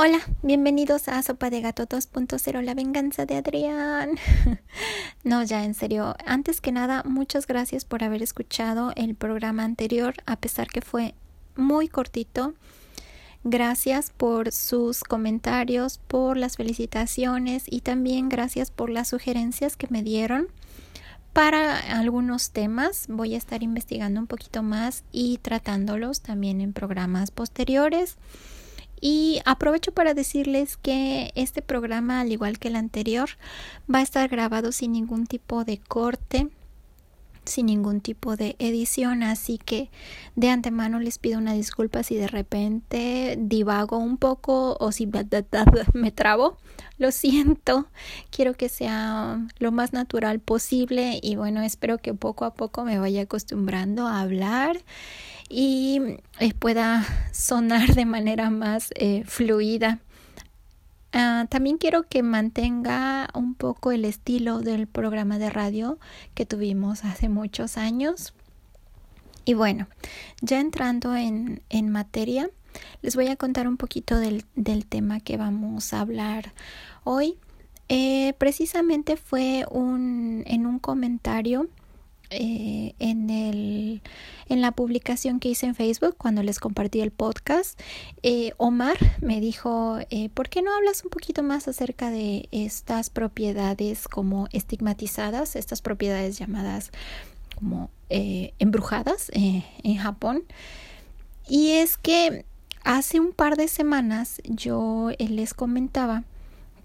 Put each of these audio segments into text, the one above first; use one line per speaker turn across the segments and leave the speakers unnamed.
Hola, bienvenidos a Sopa de Gato 2.0, la venganza de Adrián. no, ya en serio, antes que nada, muchas gracias por haber escuchado el programa anterior, a pesar que fue muy cortito. Gracias por sus comentarios, por las felicitaciones y también gracias por las sugerencias que me dieron para algunos temas. Voy a estar investigando un poquito más y tratándolos también en programas posteriores. Y aprovecho para decirles que este programa, al igual que el anterior, va a estar grabado sin ningún tipo de corte, sin ningún tipo de edición, así que de antemano les pido una disculpa si de repente divago un poco o si me trabo. Lo siento, quiero que sea lo más natural posible y bueno, espero que poco a poco me vaya acostumbrando a hablar y eh, pueda sonar de manera más eh, fluida. Ah, también quiero que mantenga un poco el estilo del programa de radio que tuvimos hace muchos años. Y bueno, ya entrando en, en materia, les voy a contar un poquito del, del tema que vamos a hablar hoy. Eh, precisamente fue un, en un comentario eh, en, el, en la publicación que hice en Facebook cuando les compartí el podcast, eh, Omar me dijo, eh, ¿por qué no hablas un poquito más acerca de estas propiedades como estigmatizadas, estas propiedades llamadas como embrujadas en Japón? Y es que hace un par de semanas yo les comentaba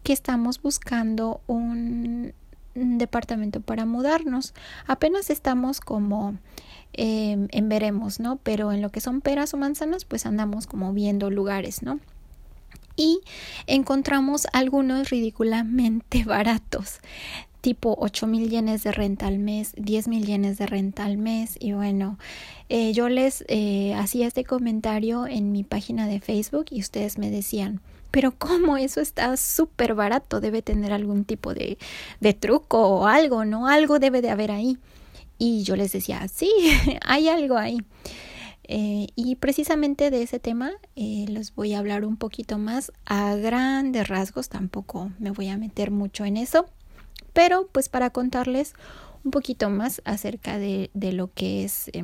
que estamos buscando un departamento para mudarnos. Apenas estamos como em, en veremos, ¿no? Pero en lo que son peras o manzanas, pues andamos como viendo lugares, ¿no? Y encontramos algunos ridículamente baratos tipo 8 mil yenes de renta al mes, 10 mil yenes de renta al mes. Y bueno, eh, yo les eh, hacía este comentario en mi página de Facebook y ustedes me decían, pero ¿cómo? Eso está súper barato, debe tener algún tipo de, truco o algo, ¿no? Algo debe de haber ahí. Y yo les decía, sí, hay algo ahí. Eh, y precisamente de ese tema eh, les voy a hablar un poquito más a grandes rasgos, tampoco me voy a meter mucho en eso, pero pues para contarles un poquito más acerca de, lo que es eh,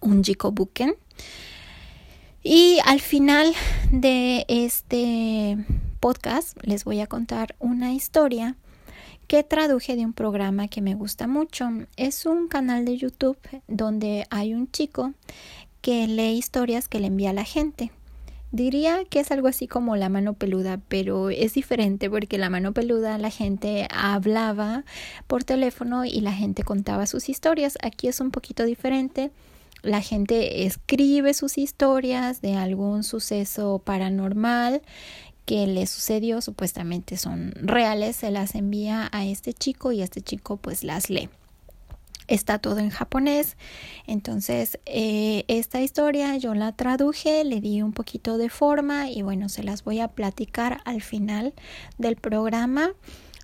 un Jikobuken. Y al final de este podcast les voy a contar una historia que traduje de un programa que me gusta mucho. Es un canal de YouTube donde hay un chico que lee historias que le envía a la gente. Diría que es algo así como la mano peluda, pero es diferente porque la mano peluda la gente hablaba por teléfono y la gente contaba sus historias. Aquí es un poquito diferente la gente escribe sus historias de algún suceso paranormal que le sucedió, supuestamente son reales, se las envía a este chico y este chico pues las lee. Está todo en japonés, entonces eh, esta historia yo la traduje, le di un poquito de forma y bueno, se las voy a platicar al final del programa.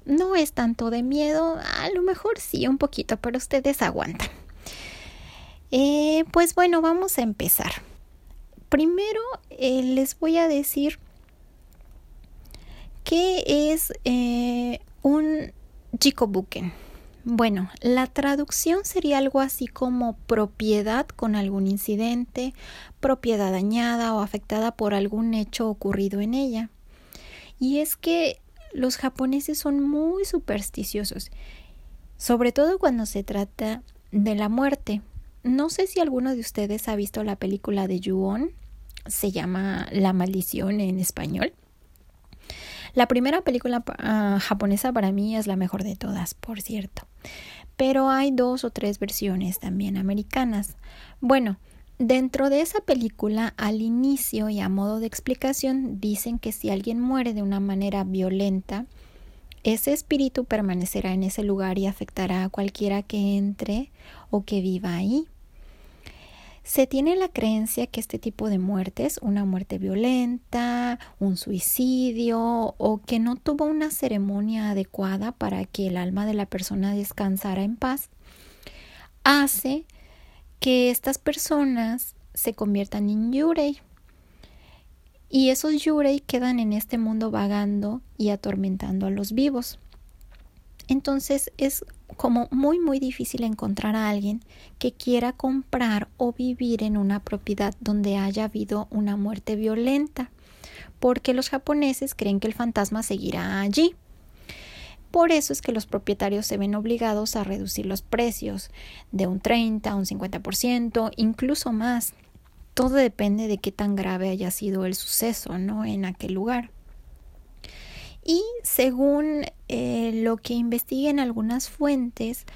No es tanto de miedo, a lo mejor sí un poquito, pero ustedes aguantan. Eh, pues bueno, vamos a empezar. Primero eh, les voy a decir qué es eh, un jikobuken. Bueno, la traducción sería algo así como propiedad con algún incidente, propiedad dañada o afectada por algún hecho ocurrido en ella. Y es que los japoneses son muy supersticiosos, sobre todo cuando se trata de la muerte. No sé si alguno de ustedes ha visto la película de Ju-on, se llama La maldición en español. La primera película ah, japonesa para mí es la mejor de todas, por cierto. Pero hay dos o tres versiones también americanas. Bueno, dentro de esa película, al inicio y a modo de explicación, dicen que si alguien muere de una manera violenta, ese espíritu permanecerá en ese lugar y afectará a cualquiera que entre o que viva ahí. Se tiene la creencia que este tipo de muertes, una muerte violenta, un suicidio o que no tuvo una ceremonia adecuada para que el alma de la persona descansara en paz, hace que estas personas se conviertan en yurei. Y esos yurei quedan en este mundo vagando y atormentando a los vivos. Entonces es como muy muy difícil encontrar a alguien que quiera comprar o vivir en una propiedad donde haya habido una muerte violenta, porque los japoneses creen que el fantasma seguirá allí. Por eso es que los propietarios se ven obligados a reducir los precios de un 30 a un 50%, incluso más. Todo depende de qué tan grave haya sido el suceso, ¿no? En aquel lugar. Y según eh, lo que investiguen algunas fuentes,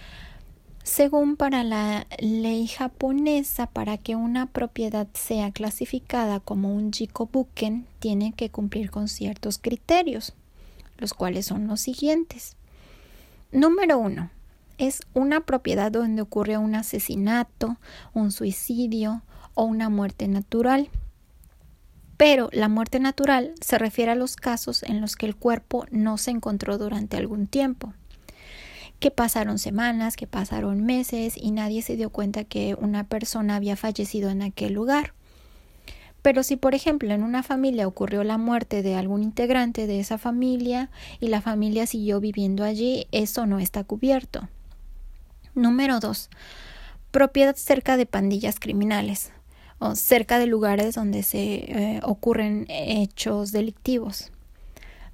según para la ley japonesa, para que una propiedad sea clasificada como un jikobuken, tiene que cumplir con ciertos criterios, los cuales son los siguientes. Número uno, es una propiedad donde ocurre un asesinato, un suicidio o una muerte natural. Pero la muerte natural se refiere a los casos en los que el cuerpo no se encontró durante algún tiempo, que pasaron semanas, que pasaron meses y nadie se dio cuenta que una persona había fallecido en aquel lugar. Pero si, por ejemplo, en una familia ocurrió la muerte de algún integrante de esa familia y la familia siguió viviendo allí, eso no está cubierto. Número 2. Propiedad cerca de pandillas criminales o cerca de lugares donde se eh, ocurren hechos delictivos.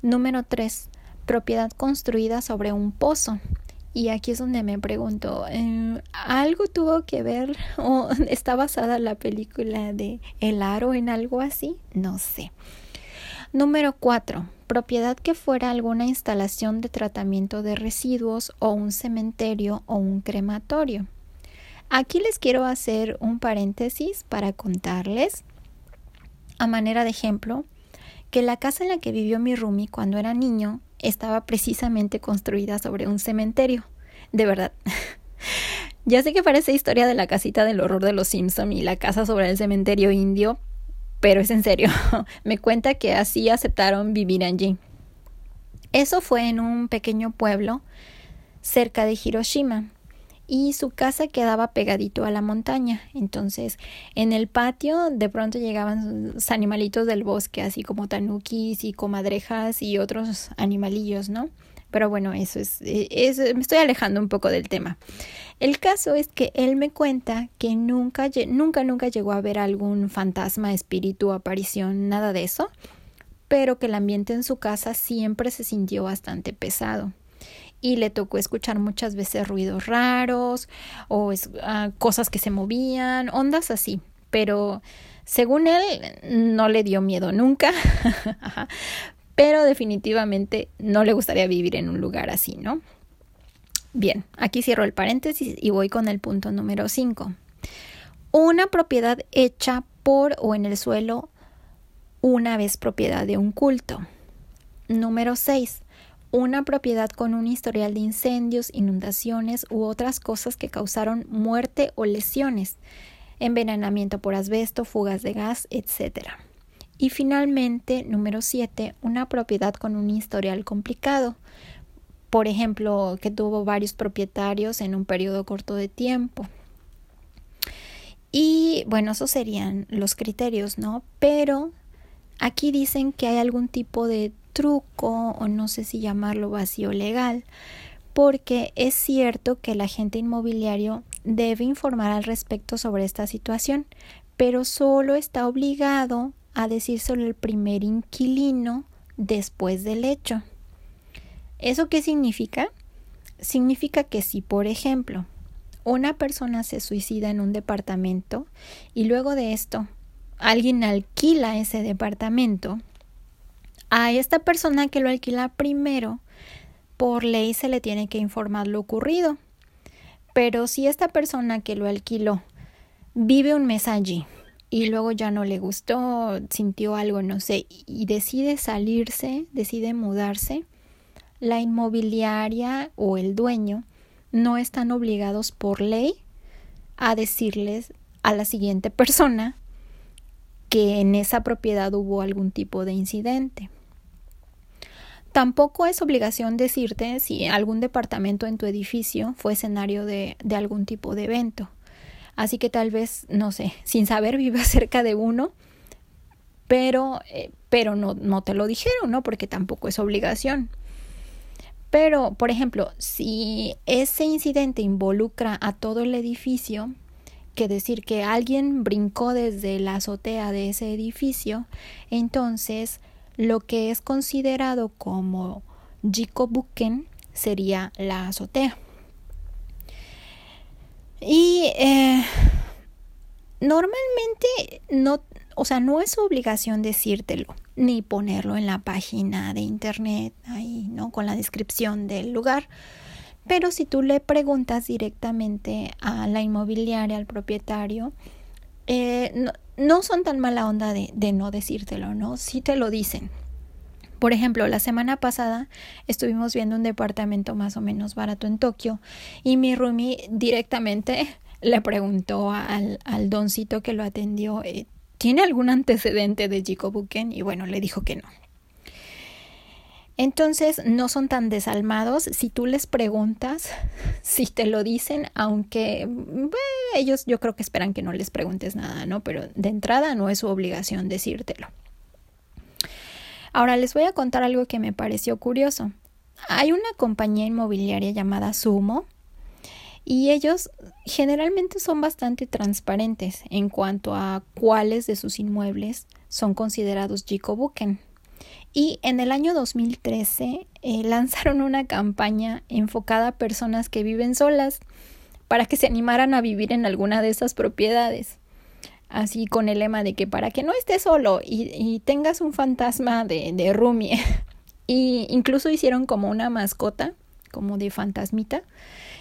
Número 3. Propiedad construida sobre un pozo. Y aquí es donde me pregunto, eh, ¿algo tuvo que ver o está basada la película de El Aro en algo así? No sé. Número 4. Propiedad que fuera alguna instalación de tratamiento de residuos o un cementerio o un crematorio. Aquí les quiero hacer un paréntesis para contarles, a manera de ejemplo, que la casa en la que vivió mi Rumi cuando era niño estaba precisamente construida sobre un cementerio. De verdad. ya sé que parece historia de la casita del horror de los Simpson y la casa sobre el cementerio indio, pero es en serio. Me cuenta que así aceptaron vivir allí. Eso fue en un pequeño pueblo cerca de Hiroshima, y su casa quedaba pegadito a la montaña. Entonces, en el patio de pronto llegaban los animalitos del bosque, así como tanukis y comadrejas y otros animalillos, ¿no? Pero bueno, eso es, es, me estoy alejando un poco del tema. El caso es que él me cuenta que nunca, nunca, nunca llegó a ver algún fantasma, espíritu, aparición, nada de eso, pero que el ambiente en su casa siempre se sintió bastante pesado y le tocó escuchar muchas veces ruidos raros o ah, cosas que se movían, ondas así, pero según él no le dio miedo nunca, pero definitivamente no le gustaría vivir en un lugar así, ¿no? Bien, aquí cierro el paréntesis y voy con el punto número 5. Una propiedad hecha por o en el suelo una vez propiedad de un culto. Número 6 una propiedad con un historial de incendios, inundaciones u otras cosas que causaron muerte o lesiones, envenenamiento por asbesto, fugas de gas, etc. Y finalmente, número 7, una propiedad con un historial complicado, por ejemplo, que tuvo varios propietarios en un periodo corto de tiempo. Y bueno, esos serían los criterios, ¿no? Pero aquí dicen que hay algún tipo de truco o no sé si llamarlo vacío legal, porque es cierto que el agente inmobiliario debe informar al respecto sobre esta situación, pero solo está obligado a decírselo el primer inquilino después del hecho. ¿Eso qué significa? Significa que si, por ejemplo, una persona se suicida en un departamento y luego de esto alguien alquila ese departamento, a esta persona que lo alquila primero, por ley se le tiene que informar lo ocurrido. Pero si esta persona que lo alquiló vive un mes allí y luego ya no le gustó, sintió algo, no sé, y decide salirse, decide mudarse, la inmobiliaria o el dueño no están obligados por ley a decirles a la siguiente persona que en esa propiedad hubo algún tipo de incidente. Tampoco es obligación decirte si algún departamento en tu edificio fue escenario de, algún tipo de evento. Así que tal vez, no sé, sin saber viva cerca de uno, pero, eh, pero no, no te lo dijeron, ¿no? Porque tampoco es obligación. Pero, por ejemplo, si ese incidente involucra a todo el edificio, que decir que alguien brincó desde la azotea de ese edificio, entonces lo que es considerado como Jikobuken sería la azotea. Y eh, normalmente no, o sea, no es obligación decírtelo ni ponerlo en la página de internet ahí, ¿no? Con la descripción del lugar. Pero si tú le preguntas directamente a la inmobiliaria, al propietario, eh, no, son tan mala onda de, de no decírtelo, ¿no? Si te lo dicen. Por ejemplo, la semana pasada estuvimos viendo un departamento más o menos barato en Tokio y mi roomie directamente le preguntó al, al doncito que lo atendió, eh, ¿tiene algún antecedente de Jikobuken? Y bueno, le dijo que no. Entonces no son tan desalmados si tú les preguntas, si te lo dicen, aunque ellos yo creo que esperan que no les preguntes nada, ¿no? Pero de entrada no es su obligación decírtelo. Ahora les voy a contar algo que me pareció curioso. Hay una compañía inmobiliaria llamada Sumo y ellos generalmente son bastante transparentes en cuanto a cuáles de sus inmuebles son considerados Jikobuken. Y en el año 2013 eh, lanzaron una campaña enfocada a personas que viven solas para que se animaran a vivir en alguna de esas propiedades. Así con el lema de que para que no estés solo y, tengas un fantasma de, de Rumi. y incluso hicieron como una mascota, como de fantasmita,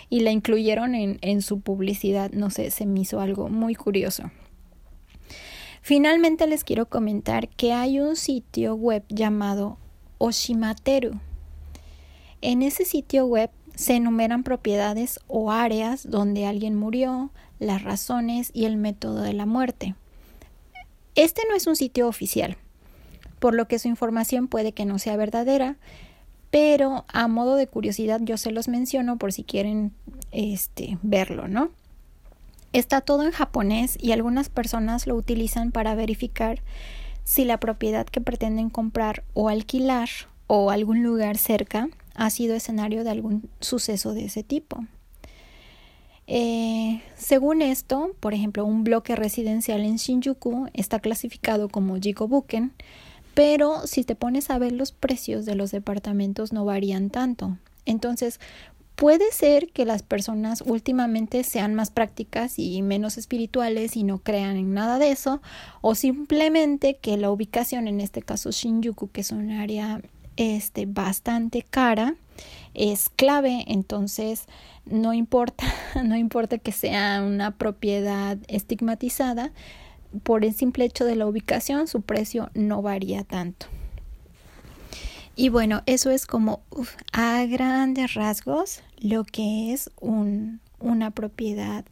y la incluyeron en, en su publicidad. No sé, se me hizo algo muy curioso. Finalmente les quiero comentar que hay un sitio web llamado Oshimateru. En ese sitio web se enumeran propiedades o áreas donde alguien murió, las razones y el método de la muerte. Este no es un sitio oficial, por lo que su información puede que no sea verdadera, pero a modo de curiosidad yo se los menciono por si quieren este verlo, ¿no? Está todo en japonés y algunas personas lo utilizan para verificar si la propiedad que pretenden comprar o alquilar o algún lugar cerca ha sido escenario de algún suceso de ese tipo. Eh, según esto, por ejemplo, un bloque residencial en Shinjuku está clasificado como Jikobuken, pero si te pones a ver los precios de los departamentos no varían tanto. Entonces, puede ser que las personas últimamente sean más prácticas y menos espirituales y no crean en nada de eso, o simplemente que la ubicación, en este caso Shinjuku, que es un área este, bastante cara, es clave, entonces no importa, no importa que sea una propiedad estigmatizada, por el simple hecho de la ubicación su precio no varía tanto. Y bueno, eso es como a grandes rasgos lo que es un, una propiedad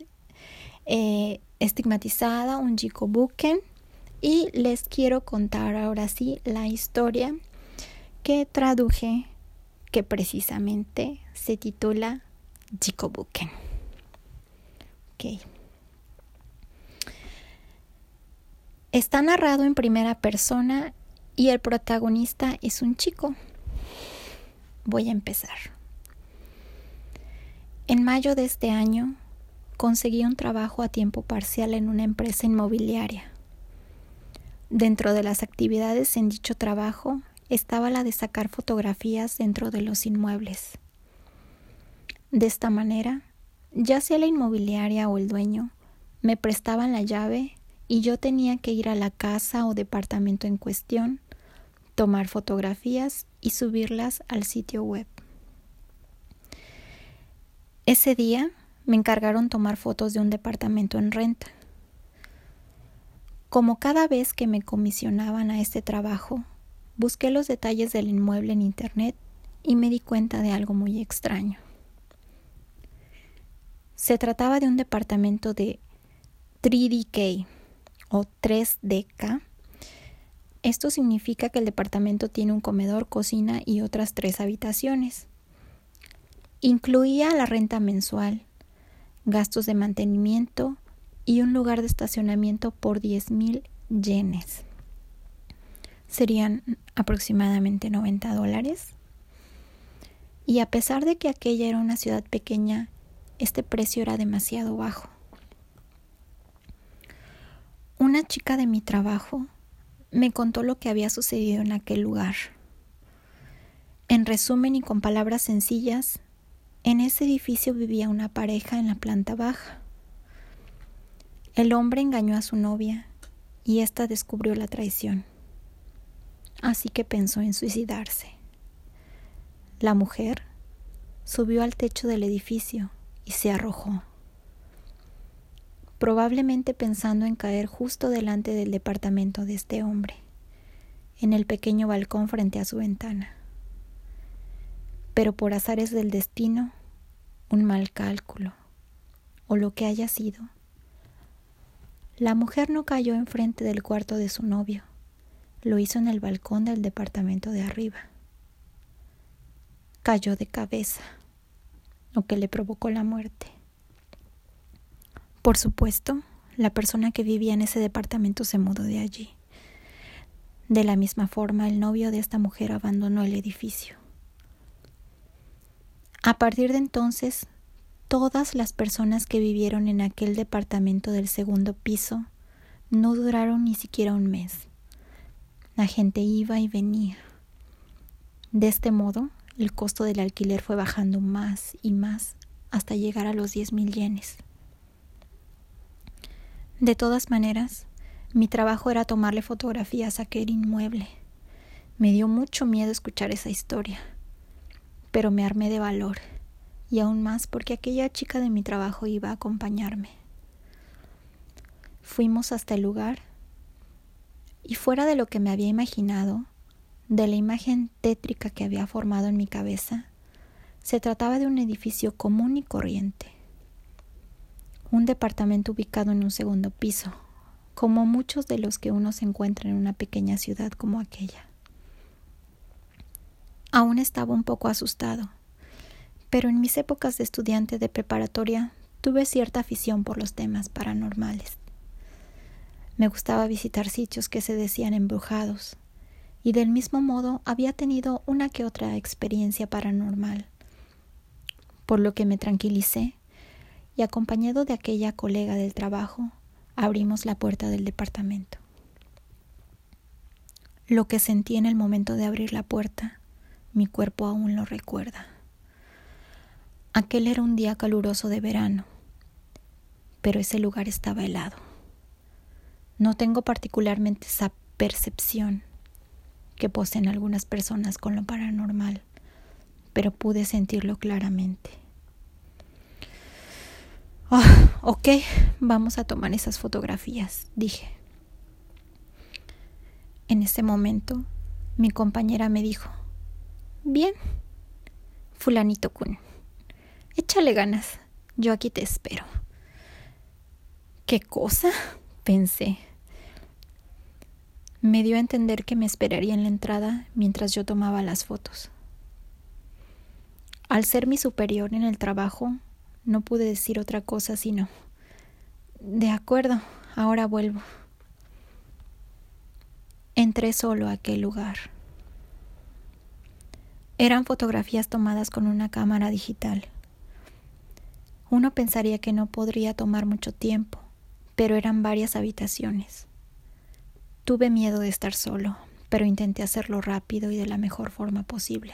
eh, estigmatizada, un jikobuken. Y les quiero contar ahora sí la historia que traduje, que precisamente se titula Jikobuken. Okay. Está narrado en primera persona y el protagonista es un chico. Voy a empezar. En mayo de este año conseguí un trabajo a tiempo parcial en una empresa inmobiliaria. Dentro de las actividades en dicho trabajo estaba la de sacar fotografías dentro de los inmuebles. De esta manera, ya sea la inmobiliaria o el dueño, me prestaban la llave y yo tenía que ir a la casa o departamento en cuestión, tomar fotografías y subirlas al sitio web. Ese día me encargaron tomar fotos de un departamento en renta. Como cada vez que me comisionaban a este trabajo, busqué los detalles del inmueble en Internet y me di cuenta de algo muy extraño. Se trataba de un departamento de 3DK, o 3DK. Esto significa que el departamento tiene un comedor, cocina y otras tres habitaciones. Incluía la renta mensual, gastos de mantenimiento y un lugar de estacionamiento por 10 mil yenes. serían aproximadamente 90 dólares. Y a pesar de que aquella era una ciudad pequeña, este precio era demasiado bajo. Una chica de mi trabajo me contó lo que había sucedido en aquel lugar. En resumen y con palabras sencillas, en ese edificio vivía una pareja en la planta baja. El hombre engañó a su novia y ésta descubrió la traición. Así que pensó en suicidarse. La mujer subió al techo del edificio y se arrojó, probablemente pensando en caer justo delante del departamento de este hombre, en el pequeño balcón frente a su ventana. Pero por azares del destino, un mal cálculo, o lo que haya sido, la mujer no cayó enfrente del cuarto de su novio, lo hizo en el balcón del departamento de arriba cayó de cabeza, lo que le provocó la muerte. Por supuesto, la persona que vivía en ese departamento se mudó de allí. De la misma forma, el novio de esta mujer abandonó el edificio. A partir de entonces, todas las personas que vivieron en aquel departamento del segundo piso no duraron ni siquiera un mes. La gente iba y venía. De este modo, el costo del alquiler fue bajando más y más hasta llegar a los diez mil yenes. De todas maneras, mi trabajo era tomarle fotografías a aquel inmueble. Me dio mucho miedo escuchar esa historia, pero me armé de valor, y aún más porque aquella chica de mi trabajo iba a acompañarme. Fuimos hasta el lugar, y fuera de lo que me había imaginado, de la imagen tétrica que había formado en mi cabeza, se trataba de un edificio común y corriente. Un departamento ubicado en un segundo piso, como muchos de los que uno se encuentra en una pequeña ciudad como aquella. Aún estaba un poco asustado, pero en mis épocas de estudiante de preparatoria tuve cierta afición por los temas paranormales. Me gustaba visitar sitios que se decían embrujados, y del mismo modo había tenido una que otra experiencia paranormal, por lo que me tranquilicé y acompañado de aquella colega del trabajo, abrimos la puerta del departamento. Lo que sentí en el momento de abrir la puerta, mi cuerpo aún lo recuerda. Aquel era un día caluroso de verano, pero ese lugar estaba helado. No tengo particularmente esa percepción que poseen algunas personas con lo paranormal, pero pude sentirlo claramente. Ah, ok, vamos a tomar esas fotografías, dije. En ese momento, mi compañera me dijo, bien, fulanito Kun, échale ganas, yo aquí te espero. ¿Qué cosa? pensé. Me dio a entender que me esperaría en la entrada mientras yo tomaba las fotos. Al ser mi superior en el trabajo, no pude decir otra cosa sino De acuerdo, ahora vuelvo. Entré solo a aquel lugar. Eran fotografías tomadas con una cámara digital. Uno pensaría que no podría tomar mucho tiempo, pero eran varias habitaciones. Tuve miedo de estar solo, pero intenté hacerlo rápido y de la mejor forma posible.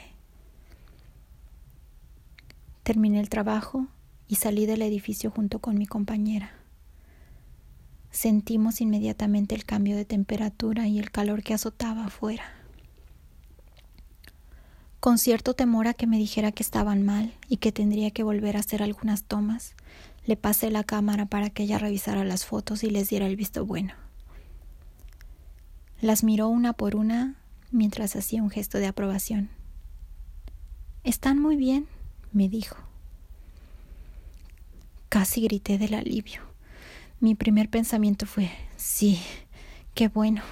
Terminé el trabajo y salí del edificio junto con mi compañera. Sentimos inmediatamente el cambio de temperatura y el calor que azotaba afuera. Con cierto temor a que me dijera que estaban mal y que tendría que volver a hacer algunas tomas, le pasé la cámara para que ella revisara las fotos y les diera el visto bueno. Las miró una por una mientras hacía un gesto de aprobación. Están muy bien, me dijo. Casi grité del alivio. Mi primer pensamiento fue, sí, qué bueno,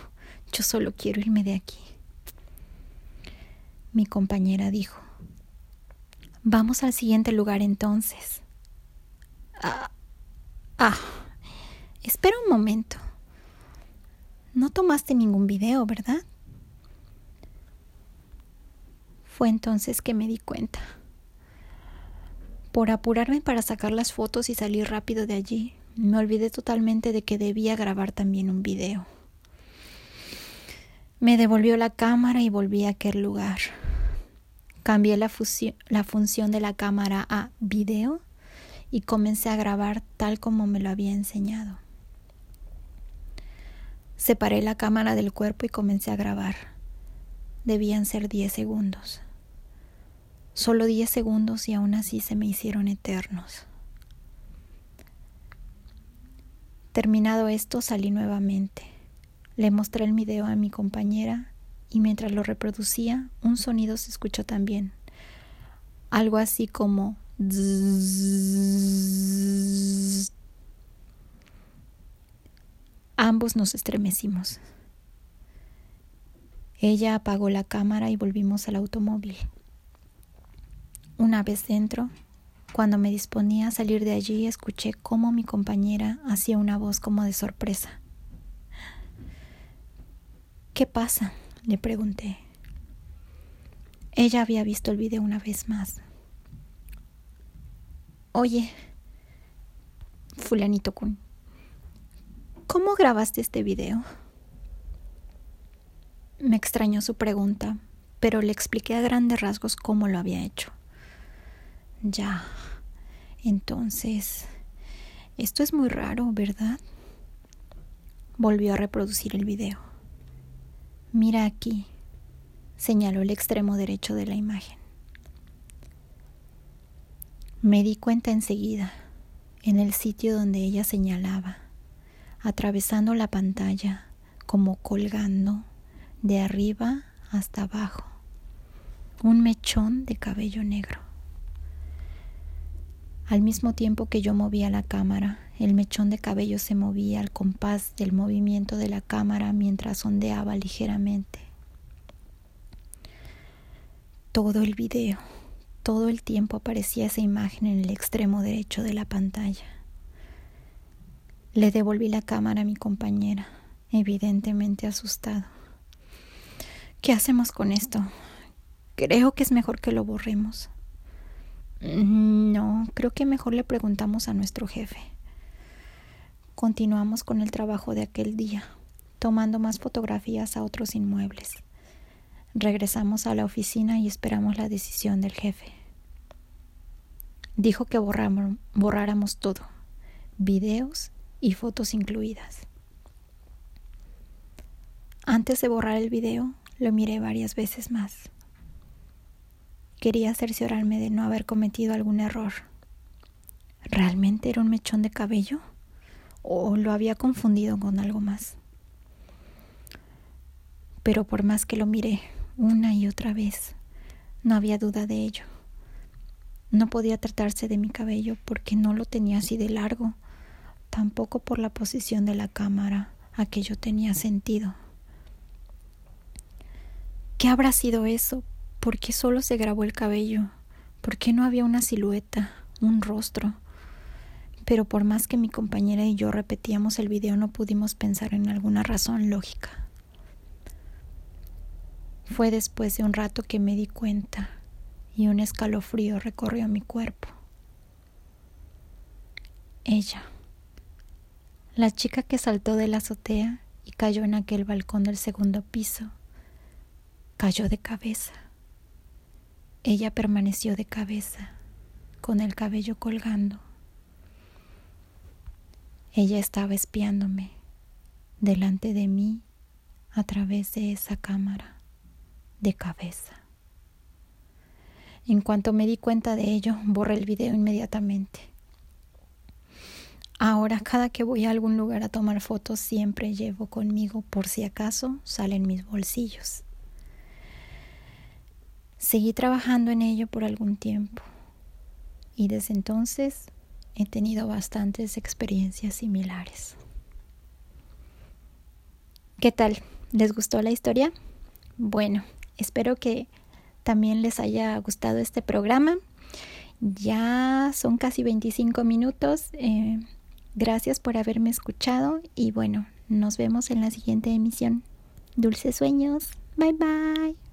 yo solo quiero irme de aquí. Mi compañera dijo, vamos al siguiente lugar entonces. Ah, ah, espera un momento. No tomaste ningún video, ¿verdad? Fue entonces que me di cuenta. Por apurarme para sacar las fotos y salir rápido de allí, me olvidé totalmente de que debía grabar también un video. Me devolvió la cámara y volví a aquel lugar. Cambié la, la, función de la cámara a video y comencé a grabar tal como me lo había enseñado. Separé la cámara del cuerpo y comencé a grabar. Debían ser diez segundos. Solo diez segundos y aún así se me hicieron eternos. Terminado esto, salí nuevamente. Le mostré el video a mi compañera y mientras lo reproducía, un sonido se escuchó también. Algo así como Ambos nos estremecimos. Ella apagó la cámara y volvimos al automóvil. Una vez dentro, cuando me disponía a salir de allí, escuché cómo mi compañera hacía una voz como de sorpresa. ¿Qué pasa? le pregunté. Ella había visto el video una vez más. Oye, fulanito Kun, ¿cómo grabaste este video? Me extrañó su pregunta, pero le expliqué a grandes rasgos cómo lo había hecho. Ya. Entonces, esto es muy raro, ¿verdad? Volvió a reproducir el video. Mira aquí, señaló el extremo derecho de la imagen. Me di cuenta enseguida, en el sitio donde ella señalaba, atravesando la pantalla, como colgando de arriba hasta abajo, un mechón de cabello negro. Al mismo tiempo que yo movía la cámara, el mechón de cabello se movía al compás del movimiento de la cámara mientras ondeaba ligeramente. Todo el video, todo el tiempo aparecía esa imagen en el extremo derecho de la pantalla. Le devolví la cámara a mi compañera, evidentemente asustado. ¿Qué hacemos con esto? Creo que es mejor que lo borremos. Mm, no, creo que mejor le preguntamos a nuestro jefe. Continuamos con el trabajo de aquel día, tomando más fotografías a otros inmuebles. Regresamos a la oficina y esperamos la decisión del jefe. Dijo que borráramos todo, videos y fotos incluidas. Antes de borrar el video, lo miré varias veces más. Quería cerciorarme de no haber cometido algún error. ¿Realmente era un mechón de cabello? ¿O lo había confundido con algo más? Pero por más que lo miré una y otra vez, no había duda de ello. No podía tratarse de mi cabello porque no lo tenía así de largo, tampoco por la posición de la cámara a que yo tenía sentido. ¿Qué habrá sido eso? ¿Por qué solo se grabó el cabello? ¿Por qué no había una silueta, un rostro? Pero por más que mi compañera y yo repetíamos el video no pudimos pensar en alguna razón lógica. Fue después de un rato que me di cuenta y un escalofrío recorrió mi cuerpo. Ella, la chica que saltó de la azotea y cayó en aquel balcón del segundo piso, cayó de cabeza. Ella permaneció de cabeza, con el cabello colgando. Ella estaba espiándome delante de mí a través de esa cámara de cabeza. En cuanto me di cuenta de ello, borré el video inmediatamente. Ahora cada que voy a algún lugar a tomar fotos siempre llevo conmigo por si acaso salen mis bolsillos. Seguí trabajando en ello por algún tiempo y desde entonces he tenido bastantes experiencias similares. ¿Qué tal? ¿Les gustó la historia? Bueno, espero que también les haya gustado este programa. Ya son casi 25 minutos. Eh, gracias por haberme escuchado y bueno, nos vemos en la siguiente emisión. Dulces sueños. Bye bye.